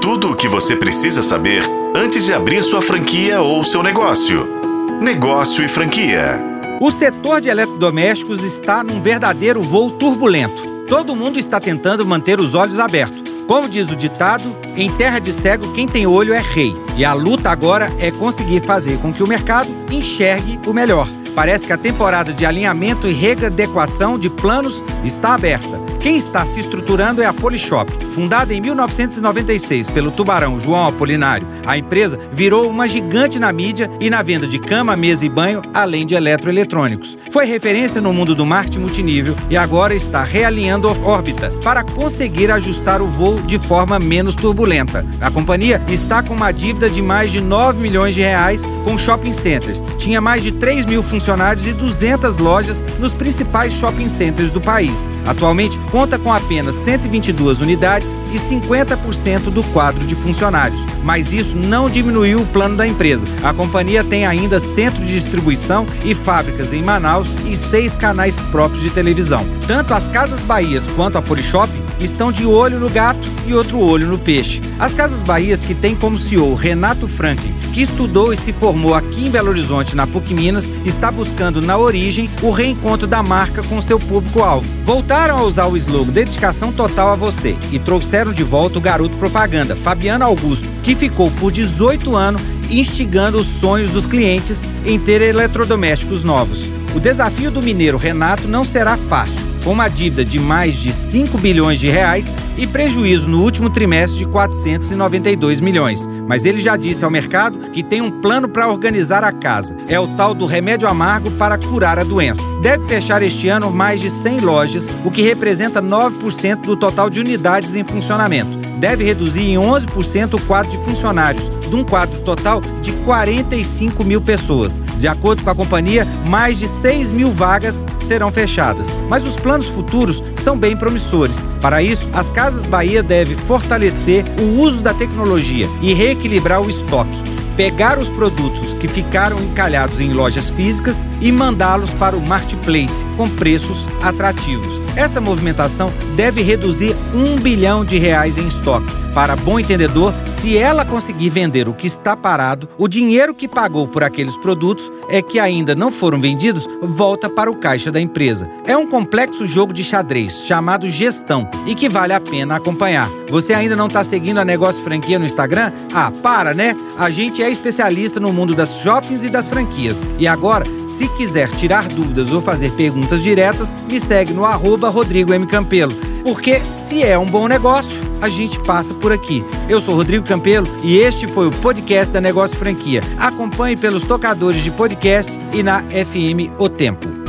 Tudo o que você precisa saber antes de abrir sua franquia ou seu negócio. Negócio e franquia. O setor de eletrodomésticos está num verdadeiro voo turbulento. Todo mundo está tentando manter os olhos abertos. Como diz o ditado, em terra de cego quem tem olho é rei. E a luta agora é conseguir fazer com que o mercado enxergue o melhor. Parece que a temporada de alinhamento e readequação de planos está aberta. Quem está se estruturando é a Polishop. Fundada em 1996 pelo tubarão João Apolinário, a empresa virou uma gigante na mídia e na venda de cama, mesa e banho, além de eletroeletrônicos. Foi referência no mundo do marketing multinível e agora está realinhando a órbita para conseguir ajustar o voo de forma menos turbulenta. A companhia está com uma dívida de mais de 9 milhões de reais com shopping centers. Tinha mais de 3 mil funcionários e 200 lojas nos principais shopping centers do país. Atualmente, conta com apenas 122 unidades e 50% do quadro de funcionários. Mas isso não diminuiu o plano da empresa. A companhia tem ainda centro de distribuição e fábricas em Manaus e seis canais próprios de televisão. Tanto as Casas Bahias quanto a Polishop estão de olho no gato e outro olho no peixe. As Casas Bahias, que tem como CEO Renato Franklin, que estudou e se formou aqui em Belo Horizonte, na PUC Minas, está buscando na origem o reencontro da marca com seu público-alvo. Voltaram a usar o slogan Dedicação Total a Você e trouxeram de volta o garoto propaganda, Fabiano Augusto, que ficou por 18 anos instigando os sonhos dos clientes em ter eletrodomésticos novos. O desafio do mineiro Renato não será fácil com uma dívida de mais de 5 bilhões de reais e prejuízo no último trimestre de 492 milhões. Mas ele já disse ao mercado que tem um plano para organizar a casa. É o tal do remédio amargo para curar a doença. Deve fechar este ano mais de 100 lojas, o que representa 9% do total de unidades em funcionamento. Deve reduzir em 11% o quadro de funcionários, de um quadro total de 45 mil pessoas. De acordo com a companhia, mais de 6 mil vagas serão fechadas. Mas os planos futuros são bem promissores. Para isso, as Casas Bahia devem fortalecer o uso da tecnologia e reequilibrar o estoque pegar os produtos que ficaram encalhados em lojas físicas e mandá-los para o marketplace com preços atrativos. Essa movimentação deve reduzir um bilhão de reais em estoque. Para bom entendedor, se ela conseguir vender o que está parado, o dinheiro que pagou por aqueles produtos é que ainda não foram vendidos volta para o caixa da empresa. É um complexo jogo de xadrez chamado gestão e que vale a pena acompanhar. Você ainda não está seguindo a Negócio Franquia no Instagram? Ah, para, né? A gente é especialista no mundo das shoppings e das franquias. E agora, se quiser tirar dúvidas ou fazer perguntas diretas, me segue no arroba Rodrigo M. Campelo. Porque se é um bom negócio, a gente passa por aqui. Eu sou Rodrigo Campelo e este foi o podcast da Negócio Franquia. Acompanhe pelos tocadores de podcast e na FM O Tempo.